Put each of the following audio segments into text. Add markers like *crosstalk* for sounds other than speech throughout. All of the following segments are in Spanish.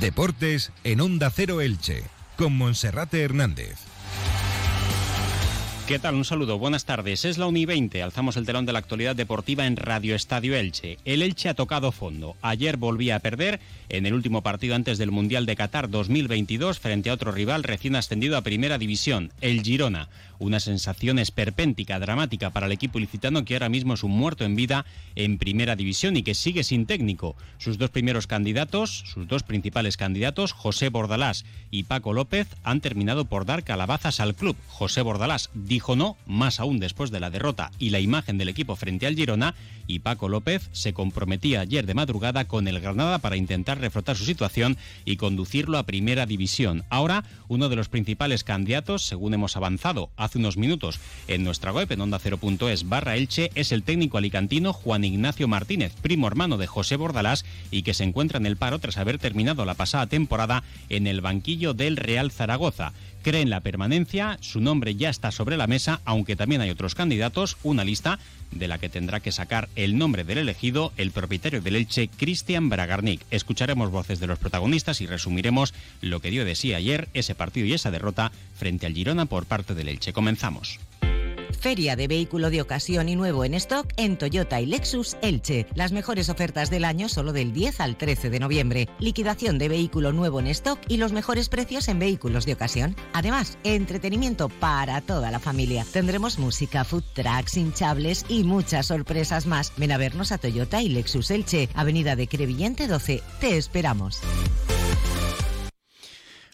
Deportes en Onda Cero Elche, con Monserrate Hernández. ¿Qué tal? Un saludo, buenas tardes. Es la Uni 20. Alzamos el telón de la actualidad deportiva en Radio Estadio Elche. El Elche ha tocado fondo. Ayer volvía a perder en el último partido antes del Mundial de Qatar 2022 frente a otro rival recién ascendido a Primera División, el Girona. Una sensación esperpéntica, dramática para el equipo ilicitano que ahora mismo es un muerto en vida en Primera División y que sigue sin técnico. Sus dos primeros candidatos, sus dos principales candidatos, José Bordalás y Paco López, han terminado por dar calabazas al club. José Bordalás dijo no, más aún después de la derrota y la imagen del equipo frente al Girona, y Paco López se comprometía ayer de madrugada con el Granada para intentar reflotar su situación y conducirlo a primera división. Ahora, uno de los principales candidatos, según hemos avanzado hace unos minutos. En nuestra web en onda 0.es barra Elche, es el técnico alicantino Juan Ignacio Martínez, primo hermano de José Bordalás y que se encuentra en el paro tras haber terminado la pasada temporada en el banquillo del Real Zaragoza cree en la permanencia, su nombre ya está sobre la mesa, aunque también hay otros candidatos, una lista de la que tendrá que sacar el nombre del elegido, el propietario del Elche, Cristian Bragarnik. Escucharemos voces de los protagonistas y resumiremos lo que dio de sí ayer ese partido y esa derrota frente al Girona por parte del Elche. Comenzamos. Feria de vehículo de ocasión y nuevo en stock en Toyota y Lexus Elche. Las mejores ofertas del año solo del 10 al 13 de noviembre. Liquidación de vehículo nuevo en stock y los mejores precios en vehículos de ocasión. Además, entretenimiento para toda la familia. Tendremos música, food trucks, hinchables y muchas sorpresas más. Ven a vernos a Toyota y Lexus Elche, Avenida de Crevillente 12. Te esperamos.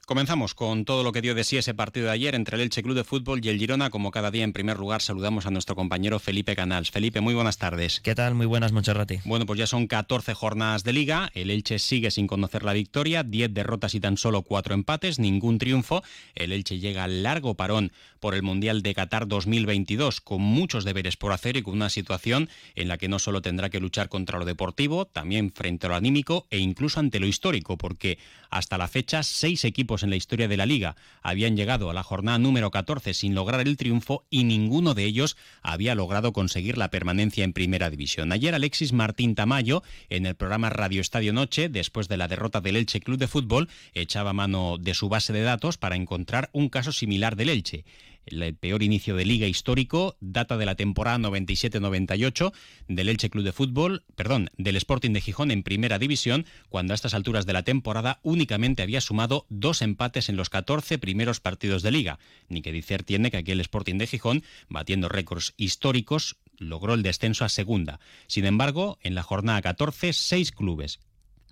Comenzamos con todo lo que dio de sí ese partido de ayer entre el Elche Club de Fútbol y el Girona. Como cada día, en primer lugar, saludamos a nuestro compañero Felipe Canals. Felipe, muy buenas tardes. ¿Qué tal? Muy buenas, Moncherrati. Bueno, pues ya son 14 jornadas de liga. El Elche sigue sin conocer la victoria. 10 derrotas y tan solo 4 empates, ningún triunfo. El Elche llega al largo parón por el Mundial de Qatar 2022, con muchos deberes por hacer y con una situación en la que no solo tendrá que luchar contra lo deportivo, también frente a lo anímico e incluso ante lo histórico, porque hasta la fecha, seis equipos en la historia de la liga habían llegado a la jornada número 14 sin lograr el triunfo y ninguno de ellos había logrado conseguir la permanencia en primera división. Ayer Alexis Martín Tamayo, en el programa Radio Estadio Noche, después de la derrota del Elche Club de Fútbol, echaba mano de su base de datos para encontrar un caso similar del Elche el peor inicio de liga histórico, data de la temporada 97-98 del Elche Club de Fútbol, perdón, del Sporting de Gijón en primera división, cuando a estas alturas de la temporada únicamente había sumado dos empates en los 14 primeros partidos de liga. Ni que decir tiene que aquí el Sporting de Gijón, batiendo récords históricos, logró el descenso a segunda. Sin embargo, en la jornada 14, seis clubes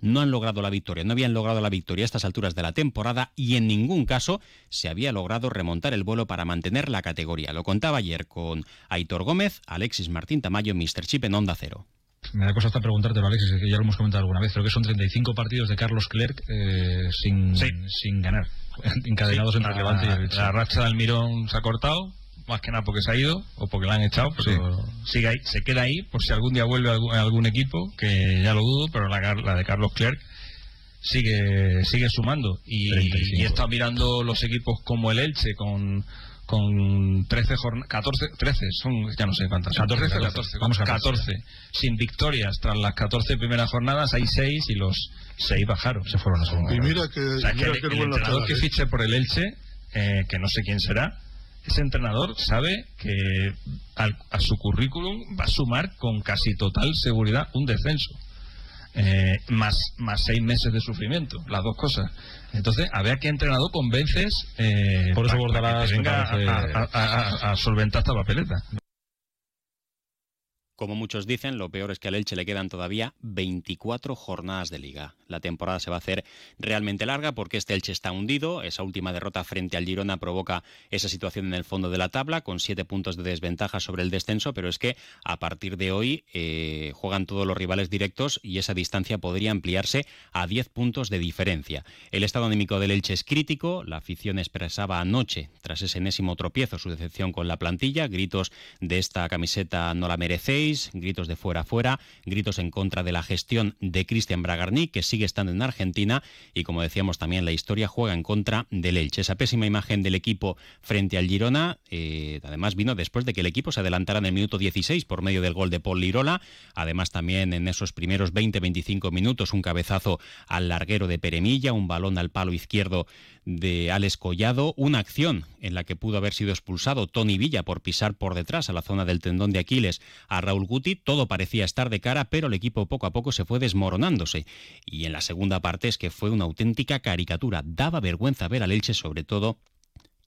no han logrado la victoria, no habían logrado la victoria a estas alturas de la temporada y en ningún caso se había logrado remontar el vuelo para mantener la categoría. Lo contaba ayer con Aitor Gómez, Alexis Martín Tamayo, Mr. Chip en Onda Cero. Me da cosa hasta preguntártelo, Alexis, que ya lo hemos comentado alguna vez. Creo que son 35 partidos de Carlos Clerc eh, sin, sin ganar, *laughs* encadenados entre Levante y el La racha del Mirón se ha cortado, más que nada porque se ha ido o porque la han echado, pero sigue ahí, se queda ahí por si algún día vuelve a algún, equipo, que ya lo dudo, pero la, la de Carlos Clerc sigue sigue sumando. Y, y, he estado mirando los equipos como el Elche con con 13 jornadas, 14, 13, son ya no sé cuántas, 14, 14, vamos a 14, sin victorias. Tras las 14 primeras jornadas, hay 6 y los 6 bajaron, se fueron a segunda. Y mira que, o sea, mira que que el, el entrenador que fiche por el Elche, eh, que no sé quién será, ese entrenador sabe que al- a su currículum va a sumar con casi total seguridad un descenso. Eh, más, más seis meses de sufrimiento, las dos cosas. Entonces, a ver a qué entrenador convences eh, Por eso pa- pa Bordalás que te me venga parece- a, a- a- a solventar esta papeleta. Como muchos dicen, lo peor es que al Elche le quedan todavía 24 jornadas de liga. La temporada se va a hacer realmente larga porque este Elche está hundido. Esa última derrota frente al Girona provoca esa situación en el fondo de la tabla con siete puntos de desventaja sobre el descenso, pero es que a partir de hoy eh, juegan todos los rivales directos y esa distancia podría ampliarse a 10 puntos de diferencia. El estado anímico del Elche es crítico. La afición expresaba anoche, tras ese enésimo tropiezo, su decepción con la plantilla. Gritos de esta camiseta no la merecéis, 16, gritos de fuera fuera, gritos en contra de la gestión de Cristian Bragarni, que sigue estando en Argentina, y como decíamos también, la historia juega en contra del Elche. Esa pésima imagen del equipo frente al Girona, eh, además vino después de que el equipo se adelantara en el minuto 16 por medio del gol de Paul Lirola, además también en esos primeros 20-25 minutos un cabezazo al larguero de Peremilla, un balón al palo izquierdo de Alex Collado, una acción en la que pudo haber sido expulsado Tony Villa por pisar por detrás a la zona del tendón de Aquiles a Raúl Guti, todo parecía estar de cara, pero el equipo poco a poco se fue desmoronándose. Y en la segunda parte es que fue una auténtica caricatura, daba vergüenza ver al Elche sobre todo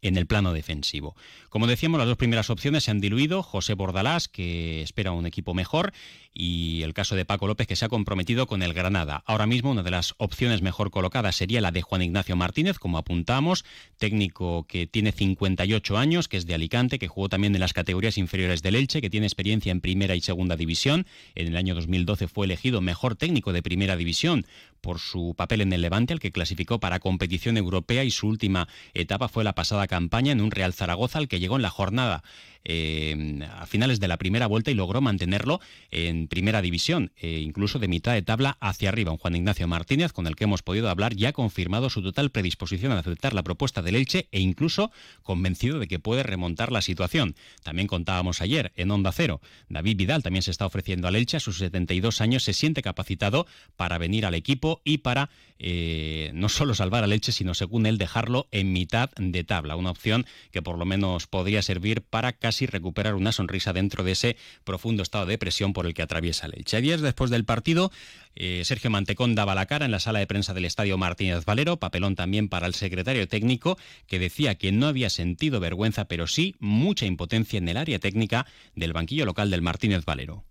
en el plano defensivo. Como decíamos, las dos primeras opciones se han diluido. José Bordalás, que espera un equipo mejor, y el caso de Paco López, que se ha comprometido con el Granada. Ahora mismo, una de las opciones mejor colocadas sería la de Juan Ignacio Martínez, como apuntamos, técnico que tiene 58 años, que es de Alicante, que jugó también en las categorías inferiores del Elche, que tiene experiencia en primera y segunda división. En el año 2012 fue elegido mejor técnico de primera división por su papel en el Levante, al que clasificó para competición europea y su última etapa fue la pasada campaña en un Real Zaragoza al que llegó en la jornada eh, a finales de la primera vuelta y logró mantenerlo en primera división, e incluso de mitad de tabla hacia arriba. Un Juan Ignacio Martínez, con el que hemos podido hablar, ya ha confirmado su total predisposición a aceptar la propuesta del Elche e incluso convencido de que puede remontar la situación. También contábamos ayer en Onda Cero. David Vidal también se está ofreciendo al Elche, a sus 72 años se siente capacitado para venir al equipo y para eh, no solo salvar al Elche, sino según él dejarlo en mitad de tabla. Una opción que por lo menos podría servir para casi y recuperar una sonrisa dentro de ese profundo estado de presión por el que atraviesa el Elche. Días después del partido, eh, Sergio Mantecón daba la cara en la sala de prensa del Estadio Martínez Valero, papelón también para el secretario técnico, que decía que no había sentido vergüenza, pero sí mucha impotencia en el área técnica del banquillo local del Martínez Valero.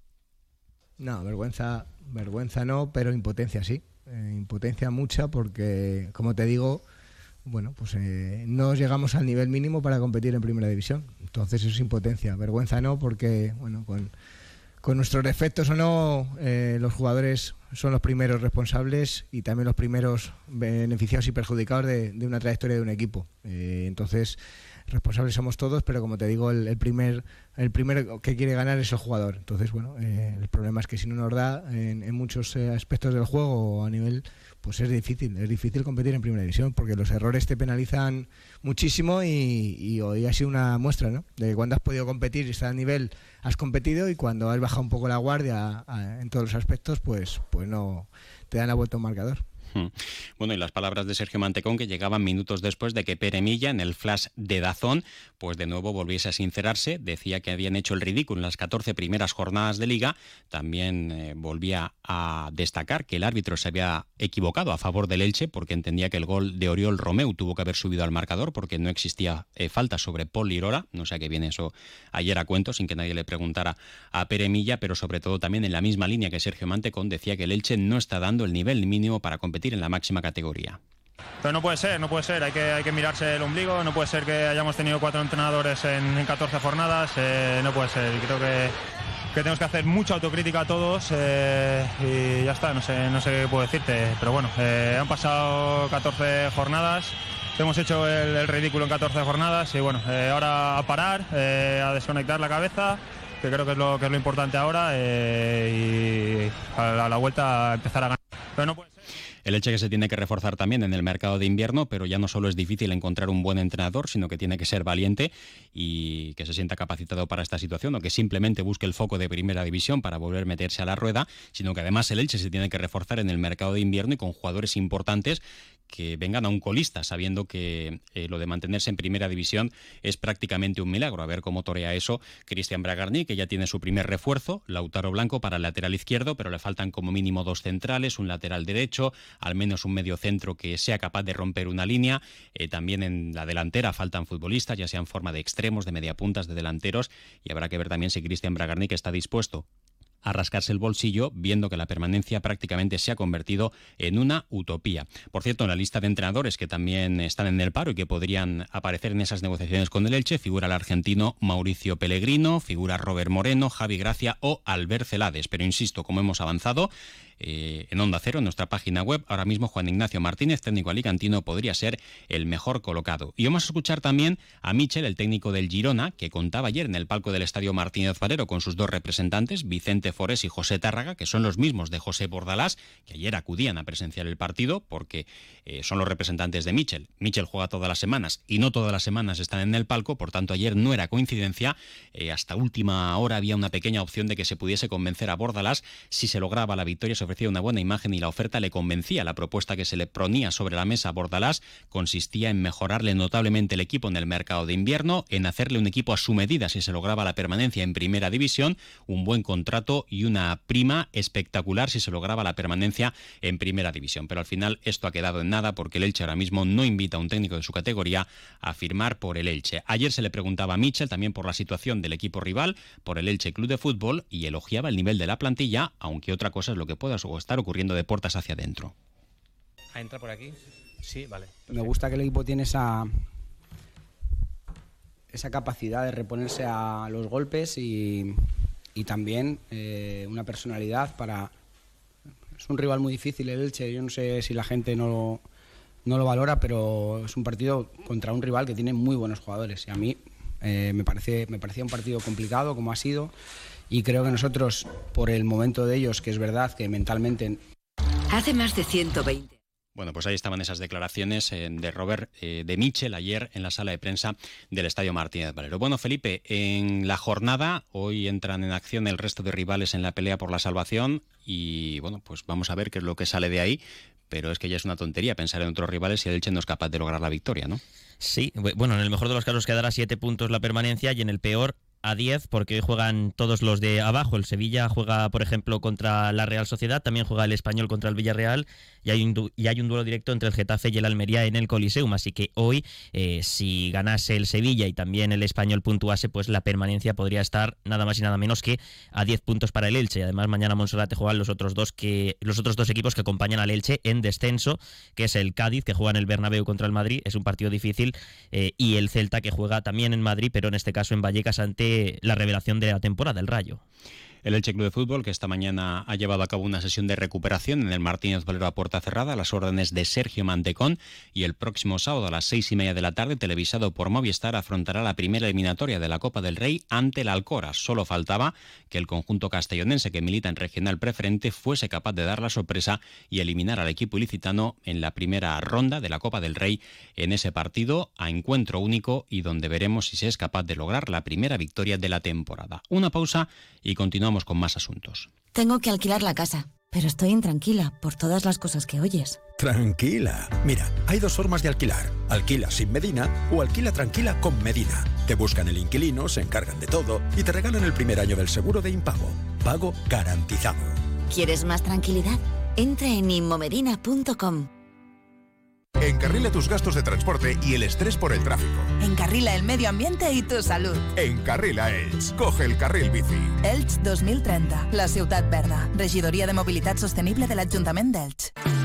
No, vergüenza, vergüenza no, pero impotencia sí. Eh, impotencia mucha porque, como te digo, bueno, pues eh, no llegamos al nivel mínimo para competir en primera división. Entonces eso es impotencia. Vergüenza no, porque bueno, con, nuestros defectos o no, eh, los jugadores son los primeros responsables y también los primeros beneficiados y perjudicados de, una trayectoria de un equipo. Eh, entonces, responsables somos todos, pero como te digo, el, primer el primero que quiere ganar es el jugador. Entonces, bueno, el problema es que si no nos da en, muchos aspectos del juego a nivel pues es difícil, es difícil competir en primera división porque los errores te penalizan muchísimo y, hoy ha sido una muestra, ¿no? De cuando has podido competir y estar a nivel, has competido y cuando has bajado un poco la guardia en todos los aspectos, pues, pues no te dan la vuelta un marcador. Bueno, y las palabras de Sergio Mantecón que llegaban minutos después de que Pere Milla en el flash de Dazón, pues de nuevo volviese a sincerarse, decía que habían hecho el ridículo en las 14 primeras jornadas de liga, también eh, volvía a destacar que el árbitro se había equivocado a favor del Elche porque entendía que el gol de Oriol Romeu tuvo que haber subido al marcador porque no existía eh, falta sobre Paul Lirora, no sé a qué viene eso ayer a cuento sin que nadie le preguntara a Pere Milla, pero sobre todo también en la misma línea que Sergio Mantecón decía que el Elche no está dando el nivel mínimo para competir en la máxima categoría. Pero no puede ser, no puede ser, hay que, hay que mirarse el ombligo, no puede ser que hayamos tenido cuatro entrenadores en, 14 jornadas, eh, no puede ser, creo que, que, tenemos que hacer mucha autocrítica a todos eh, y ya está, no sé, no sé qué puedo decirte, pero bueno, eh, han pasado 14 jornadas, hemos hecho el, ridículo en 14 jornadas y bueno, ahora a parar, a desconectar la cabeza que creo que es lo, que es lo importante ahora y a la, vuelta a empezar a ganar. Pero no puede el hecho que se tiene que reforzar también en el mercado de invierno, pero ya no solo es difícil encontrar un buen entrenador, sino que tiene que ser valiente y que se sienta capacitado para esta situación o que simplemente busque el foco de primera división para volver a meterse a la rueda, sino que además el Elche se tiene que reforzar en el mercado de invierno y con jugadores importantes que vengan a un colista, sabiendo que eh, lo de mantenerse en primera división es prácticamente un milagro. A ver cómo torea eso Cristian Bragarni, que ya tiene su primer refuerzo, Lautaro Blanco para el lateral izquierdo, pero le faltan como mínimo dos centrales, un lateral derecho, al menos un medio centro que sea capaz de romper una línea. Eh, también en la delantera faltan futbolistas, ya sea en forma de extremos, de mediapuntas, de delanteros, y habrá que ver también si Cristian Bragarni que está dispuesto a rascarse el bolsillo viendo que la permanencia prácticamente se ha convertido en una utopía. Por cierto, en la lista de entrenadores que también están en el paro y que podrían aparecer en esas negociaciones con el Elche figura el argentino Mauricio Pellegrino, figura Robert Moreno, Javi Gracia o Albert Celades. Pero insisto, como hemos avanzado, eh, en Onda Cero, en nuestra página web. Ahora mismo Juan Ignacio Martínez, técnico alicantino, podría ser el mejor colocado. Y vamos a escuchar también a Michel, el técnico del Girona, que contaba ayer en el palco del Estadio Martínez Valero con sus dos representantes, Vicente Forés y José Tárraga, que son los mismos de José Bordalás, que ayer acudían a presenciar el partido porque eh, son los representantes de Michel. Michel juega todas las semanas y no todas las semanas están en el palco, por tanto ayer no era coincidencia. Eh, hasta última hora había una pequeña opción de que se pudiese convencer a Bordalás si se lograba la victoria, ofrecía una buena imagen y la oferta le convencía. La propuesta que se le pronía sobre la mesa a Bordalás consistía en mejorarle notablemente el equipo en el mercado de invierno, en hacerle un equipo a su medida si se lograba la permanencia en primera división, un buen contrato y una prima espectacular si se lograba la permanencia en primera división. Pero al final esto ha quedado en nada porque el Elche ahora mismo no invita a un técnico de su categoría a firmar por el Elche. Ayer se le preguntaba a Mitchell también por la situación del equipo rival, por el Elche Club de Fútbol y elogiaba el nivel de la plantilla, aunque otra cosa es lo que pueda estar ocurriendo de puertas hacia adentro. ¿Entra por aquí? Sí, vale. Me gusta que el equipo tiene esa esa capacidad de reponerse a los golpes y, también eh, una personalidad para... Es un rival muy difícil el Elche, yo no sé si la gente no lo, no lo valora, pero es un partido contra un rival que tiene muy buenos jugadores y a mí eh, me, parece, me parecía un partido complicado como ha sido y creo que nosotros, por el momento de ellos, que es verdad que mentalmente... Hace más de 120 bueno, pues ahí estaban esas declaraciones eh, de Robert eh, de Michel ayer en la sala de prensa del Estadio Martínez Valero. Bueno, Felipe, en la jornada hoy entran en acción el resto de rivales en la pelea por la salvación y bueno, pues vamos a ver qué es lo que sale de ahí, pero es que ya es una tontería pensar en otros rivales si el Elche no es capaz de lograr la victoria, ¿no? Sí, bueno, en el mejor de los casos quedará siete puntos la permanencia y en el peor a 10 porque juegan todos los de abajo. El Sevilla juega, por ejemplo, contra la Real Sociedad, también juega el Español contra el Villarreal y hay un, y hay un duelo directo entre el Getafe y el Almería en el Coliseum. Así que hoy, eh, si ganase el Sevilla y también el Español puntuase, pues la permanencia podría estar nada más y nada menos que a 10 puntos para el Elche. Y además mañana Monserrate juegan los otros dos que los otros dos equipos que acompañan al Elche en descenso, que es el Cádiz que juega en el Bernabéu contra el Madrid, es un partido difícil, eh, y el Celta que juega también en Madrid, pero en este caso en Vallecas ante la revelación de la temporada, el Rayo. El Elche Club de Fútbol, que esta mañana ha llevado a cabo una sesión de recuperación en el Martínez Valero a puerta cerrada, a las órdenes de Sergio Mantecón, y el próximo sábado a las seis y media de la tarde, televisado por Movistar, afrontará la primera eliminatoria de la Copa del Rey ante el Alcora. Solo faltaba que el conjunto castellonense que milita en regional preferente fuese capaz de dar la sorpresa y eliminar al equipo ilicitano en la primera ronda de la Copa del Rey en ese partido a encuentro único y donde veremos si se es capaz de lograr la primera victoria de la temporada. Una pausa y continuamos con más asuntos. Tengo que alquilar la casa, pero estoy intranquila por todas las cosas que oyes. Tranquila. Mira, hay dos formas de alquilar. Alquila sin Medina o alquila tranquila con Medina. Te buscan el inquilino, se encargan de todo y te regalan el primer año del seguro de impago. Pago garantizado. ¿Quieres más tranquilidad? Entra en inmomedina.com. Encarrila tus gastos de transporte y el estrés por el tráfico. Encarrila el medio ambiente y tu salud. Encarrila Elch. Coge el carril bici. Elch 2030. La ciudad verda. Regidoria de Movilidad Sostenible del Ayuntamiento d'Elx.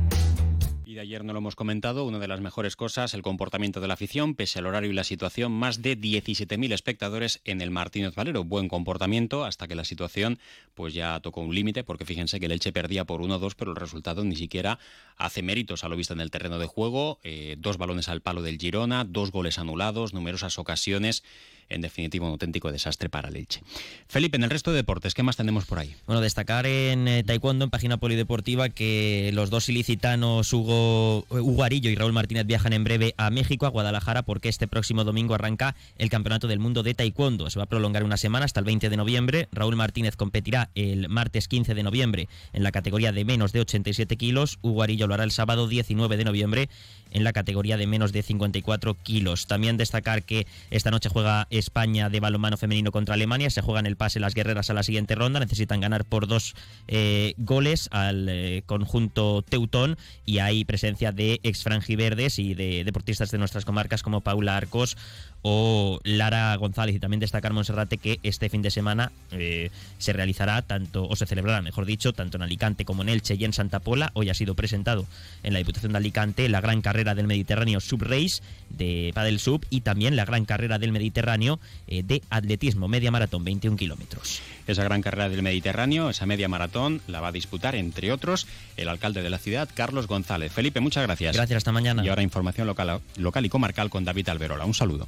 ayer no lo hemos comentado, una de las mejores cosas, el comportamiento de la afición, pese al horario y la situación, más de 17.000 espectadores en el Martínez Valero. Buen comportamiento hasta que la situación pues ya tocó un límite, porque fíjense que el Elche perdía por 1-2, pero el resultado ni siquiera hace méritos a lo visto en el terreno de juego. Eh, dos balones al palo del Girona, dos goles anulados, numerosas ocasiones en definitiva un auténtico desastre para Leche. Felipe, en el resto de deportes, ¿qué más tenemos por ahí? Bueno, destacar en eh, Taekwondo, en página polideportiva, que los dos ilicitanos Hugo, Hugo Arillo y Raúl Martínez viajan en breve a México, a Guadalajara, porque este próximo domingo arranca el Campeonato del Mundo de Taekwondo. Se va a prolongar una semana hasta el 20 de noviembre. Raúl Martínez competirá el martes 15 de noviembre en la categoría de menos de 87 kilos. Hugo Arillo lo hará el sábado 19 de noviembre en la categoría de menos de 54 kilos. También destacar que esta noche juega España de balonmano femenino contra Alemania. Se juegan el pase las guerreras a la siguiente ronda. Necesitan ganar por dos eh, goles al eh, conjunto Teutón y hay presencia de ex franjiverdes y de deportistas de nuestras comarcas como Paula Arcos o Lara González y también destacar Monserrate que este fin de semana eh, se realizará tanto o se celebrará mejor dicho tanto en Alicante como en Elche y en Santa Pola. Hoy ha sido presentado en la Diputación de Alicante la gran carrera del Mediterráneo Sub Race de Padel Sub y también la gran carrera del Mediterráneo eh, de atletismo media maratón 21 kilómetros. Esa gran carrera del Mediterráneo esa media maratón la va a disputar entre otros el alcalde de la ciudad Carlos González. Felipe muchas gracias. Gracias hasta mañana. Y ahora información local, local y comarcal con David Alberola. Un saludo